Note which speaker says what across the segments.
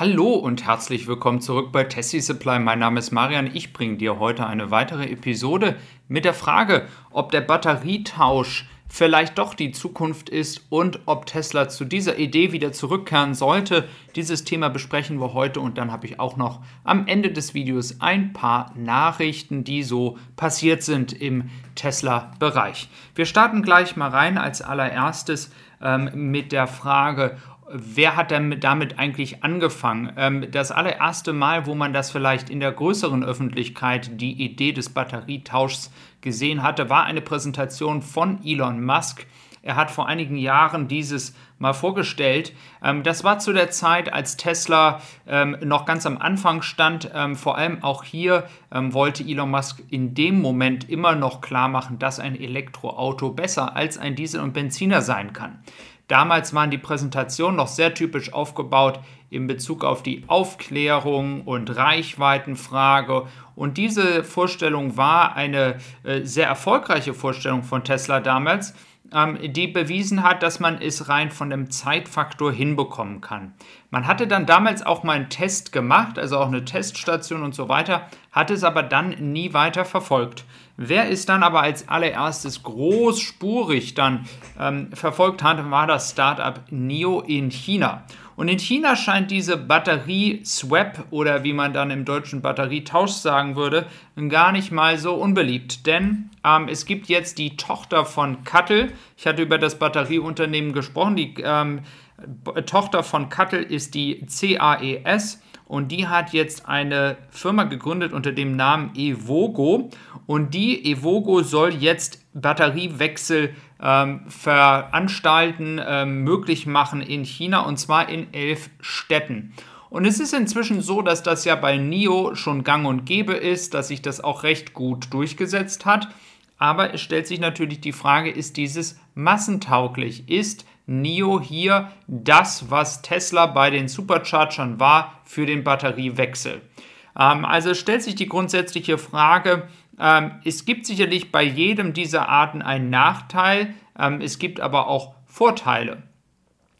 Speaker 1: Hallo und herzlich willkommen zurück bei Tessie Supply. Mein Name ist Marian. Ich bringe dir heute eine weitere Episode mit der Frage, ob der Batterietausch vielleicht doch die Zukunft ist und ob Tesla zu dieser Idee wieder zurückkehren sollte. Dieses Thema besprechen wir heute und dann habe ich auch noch am Ende des Videos ein paar Nachrichten, die so passiert sind im Tesla-Bereich. Wir starten gleich mal rein als allererstes ähm, mit der Frage, wer hat denn damit eigentlich angefangen? Ähm, das allererste Mal, wo man das vielleicht in der größeren Öffentlichkeit die Idee des Batterietauschs gesehen hatte, war eine Präsentation von Elon Musk. Er hat vor einigen Jahren dieses mal vorgestellt. Ähm, das war zu der Zeit, als Tesla ähm, noch ganz am Anfang stand. vor allem auch hier wollte Elon Musk in dem Moment immer noch klar machen, dass ein Elektroauto besser als ein Diesel- und Benziner sein kann. Damals waren die Präsentationen noch sehr typisch aufgebaut in Bezug auf die Aufklärung und Reichweitenfrage. Und diese Vorstellung war eine äh, sehr erfolgreiche Vorstellung von Tesla damals, ähm, die bewiesen hat, dass man es rein von dem Zeitfaktor hinbekommen kann. Man hatte dann damals auch mal einen Test gemacht, also auch eine Teststation und so weiter, hat es aber dann nie weiter verfolgt. Wer es dann aber als allererstes großspurig dann ähm, verfolgt hat, war das Startup NIO in China. Und in China scheint diese Batterie-Swap oder wie man dann im deutschen Batterietausch sagen würde, gar nicht mal so unbeliebt. Denn ähm, es gibt jetzt die Tochter von Kattel. Ich hatte über das Batterieunternehmen gesprochen. Die ähm, Tochter von Kattel ist die CAES und die hat jetzt eine Firma gegründet unter dem Namen Evogo und die Evogo soll jetzt Batteriewechsel ähm, veranstalten, ähm, möglich machen in China und zwar in elf Städten. Und es ist inzwischen so, dass das ja bei NIO schon gang und gäbe ist, dass sich das auch recht gut durchgesetzt hat. Aber es stellt sich natürlich die Frage, ist dieses massentauglich? Ist NIO hier das, was Tesla bei den Superchargern war für den Batteriewechsel? Ähm, also stellt sich die grundsätzliche Frage, ähm, es gibt sicherlich bei jedem dieser Arten einen Nachteil, ähm, es gibt aber auch Vorteile.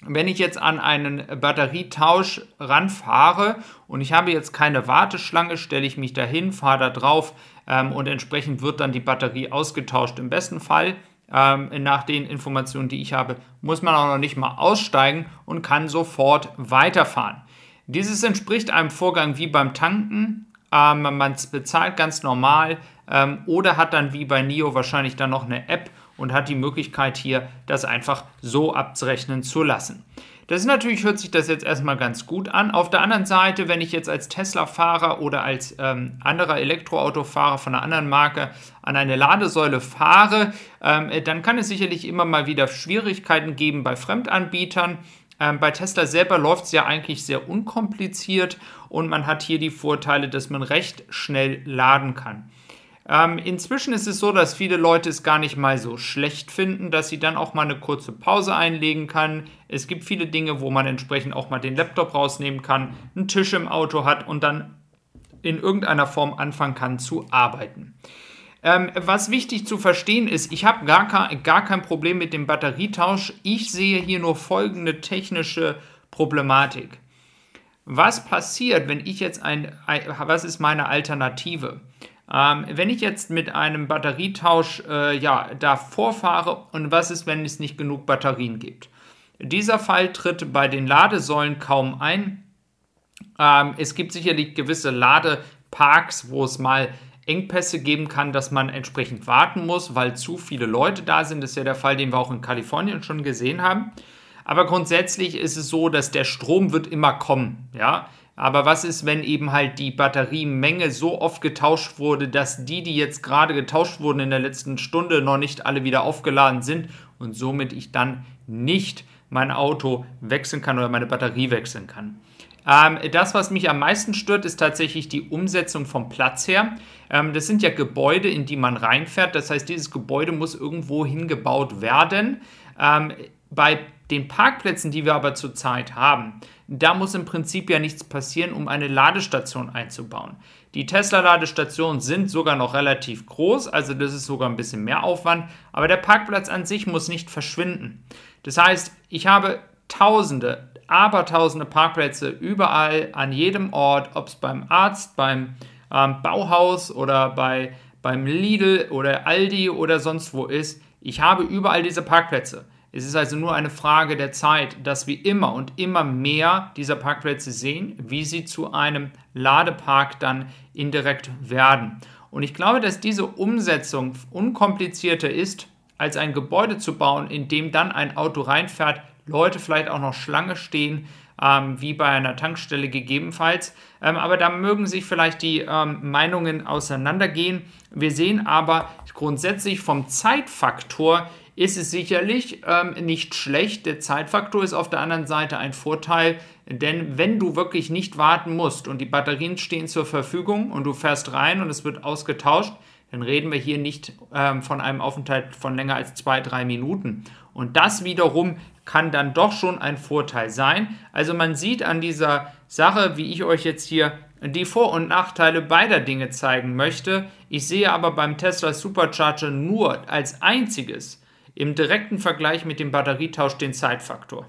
Speaker 1: Wenn ich jetzt an einen Batterietausch ranfahre und ich habe jetzt keine Warteschlange, stelle ich mich dahin, fahre da drauf ähm, und entsprechend wird dann die Batterie ausgetauscht. Im besten Fall, ähm, nach den Informationen, die ich habe, muss man auch noch nicht mal aussteigen und kann sofort weiterfahren. Dieses entspricht einem Vorgang wie beim Tanken. Ähm, man bezahlt ganz normal ähm, oder hat dann wie bei NIO wahrscheinlich dann noch eine App und hat die Möglichkeit hier, das einfach so abzurechnen zu lassen. Das ist natürlich, hört sich das jetzt erstmal ganz gut an. Auf der anderen Seite, wenn ich jetzt als Tesla-Fahrer oder als ähm, anderer Elektroautofahrer von einer anderen Marke an eine Ladesäule fahre, ähm, dann kann es sicherlich immer mal wieder Schwierigkeiten geben bei Fremdanbietern. Ähm, bei Tesla selber läuft es ja eigentlich sehr unkompliziert und man hat hier die Vorteile, dass man recht schnell laden kann. Ähm, inzwischen ist es so, dass viele Leute es gar nicht mal so schlecht finden, dass sie dann auch mal eine kurze Pause einlegen kann. Es gibt viele Dinge, wo man entsprechend auch mal den Laptop rausnehmen kann, einen Tisch im Auto hat und dann in irgendeiner Form anfangen kann zu arbeiten. Ähm, was wichtig zu verstehen ist, ich habe gar, gar kein Problem mit dem Batterietausch. Ich sehe hier nur folgende technische Problematik. Was passiert, wenn ich jetzt ein, was ist meine Alternative? Ähm, wenn ich jetzt mit einem Batterietausch äh, ja, da vorfahre und was ist, wenn es nicht genug Batterien gibt? Dieser Fall tritt bei den Ladesäulen kaum ein. Ähm, es gibt sicherlich gewisse Ladeparks, wo es mal Engpässe geben kann, dass man entsprechend warten muss, weil zu viele Leute da sind. Das ist ja der Fall, den wir auch in Kalifornien schon gesehen haben. Aber grundsätzlich ist es so, dass der Strom wird immer kommen. Ja? Aber was ist, wenn eben halt die Batteriemenge so oft getauscht wurde, dass die, die jetzt gerade getauscht wurden in der letzten Stunde, noch nicht alle wieder aufgeladen sind und somit ich dann nicht mein Auto wechseln kann oder meine Batterie wechseln kann? Ähm, das, was mich am meisten stört, ist tatsächlich die Umsetzung vom Platz her. Ähm, das sind ja Gebäude, in die man reinfährt. Das heißt, dieses Gebäude muss irgendwo hingebaut werden. Ähm, bei den Parkplätzen, die wir aber zurzeit haben, da muss im Prinzip ja nichts passieren, um eine Ladestation einzubauen. Die Tesla-Ladestationen sind sogar noch relativ groß, also das ist sogar ein bisschen mehr Aufwand, aber der Parkplatz an sich muss nicht verschwinden. Das heißt, ich habe Tausende, abertausende Parkplätze überall, an jedem Ort, ob es beim Arzt, beim ähm, Bauhaus oder bei, beim Lidl oder Aldi oder sonst wo ist. Ich habe überall diese Parkplätze. Es ist also nur eine Frage der Zeit, dass wir immer und immer mehr dieser Parkplätze sehen, wie sie zu einem Ladepark dann indirekt werden. Und ich glaube, dass diese Umsetzung unkomplizierter ist, als ein Gebäude zu bauen, in dem dann ein Auto reinfährt, Leute vielleicht auch noch Schlange stehen, ähm, wie bei einer Tankstelle gegebenenfalls. Ähm, aber da mögen sich vielleicht die ähm, Meinungen auseinandergehen. Wir sehen aber grundsätzlich vom Zeitfaktor ist es sicherlich ähm, nicht schlecht. Der Zeitfaktor ist auf der anderen Seite ein Vorteil, denn wenn du wirklich nicht warten musst und die Batterien stehen zur Verfügung und du fährst rein und es wird ausgetauscht, dann reden wir hier nicht ähm, von einem Aufenthalt von länger als zwei, drei Minuten. Und das wiederum kann dann doch schon ein Vorteil sein. Also man sieht an dieser Sache, wie ich euch jetzt hier die Vor- und Nachteile beider Dinge zeigen möchte. Ich sehe aber beim Tesla Supercharger nur als einziges im direkten Vergleich mit dem Batterietausch den Zeitfaktor.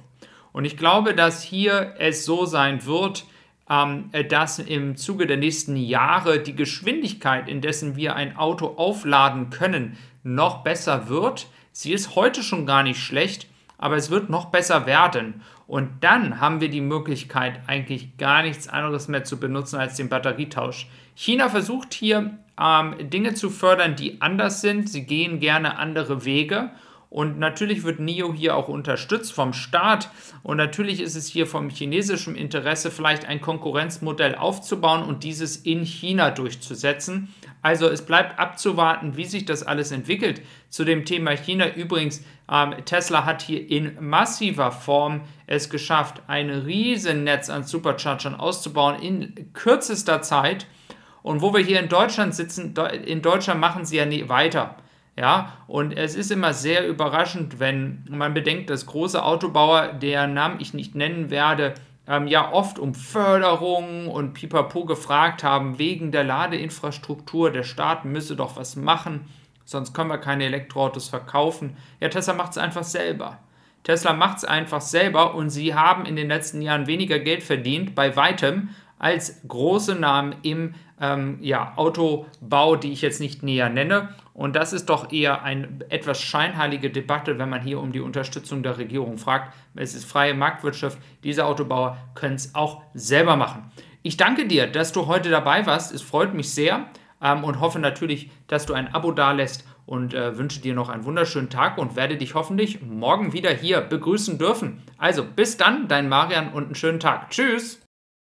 Speaker 1: Und ich glaube, dass hier es so sein wird, ähm, dass im Zuge der nächsten Jahre die Geschwindigkeit, in dessen wir ein Auto aufladen können, noch besser wird. Sie ist heute schon gar nicht schlecht, aber es wird noch besser werden. Und dann haben wir die Möglichkeit, eigentlich gar nichts anderes mehr zu benutzen als den Batterietausch. China versucht hier ähm, Dinge zu fördern, die anders sind. Sie gehen gerne andere Wege. Und natürlich wird NIO hier auch unterstützt vom Staat. Und natürlich ist es hier vom chinesischen Interesse, vielleicht ein Konkurrenzmodell aufzubauen und dieses in China durchzusetzen. Also es bleibt abzuwarten, wie sich das alles entwickelt. Zu dem Thema China übrigens, ähm, Tesla hat hier in massiver Form es geschafft, ein Riesennetz an Superchargern auszubauen in kürzester Zeit. Und wo wir hier in Deutschland sitzen, in Deutschland machen sie ja nie weiter. Ja, und es ist immer sehr überraschend, wenn man bedenkt, dass große Autobauer, deren Namen ich nicht nennen werde, ähm, ja oft um Förderung und Pipapo gefragt haben, wegen der Ladeinfrastruktur. Der Staat müsse doch was machen, sonst können wir keine Elektroautos verkaufen. Ja, Tesla macht es einfach selber. Tesla macht es einfach selber und sie haben in den letzten Jahren weniger Geld verdient, bei weitem, als große Namen im ähm, ja, Autobau, die ich jetzt nicht näher nenne. Und das ist doch eher eine etwas scheinheilige Debatte, wenn man hier um die Unterstützung der Regierung fragt. Es ist freie Marktwirtschaft. Diese Autobauer können es auch selber machen. Ich danke dir, dass du heute dabei warst. Es freut mich sehr ähm, und hoffe natürlich, dass du ein Abo dalässt und äh, wünsche dir noch einen wunderschönen Tag und werde dich hoffentlich morgen wieder hier begrüßen dürfen. Also bis dann, dein Marian und einen schönen Tag. Tschüss.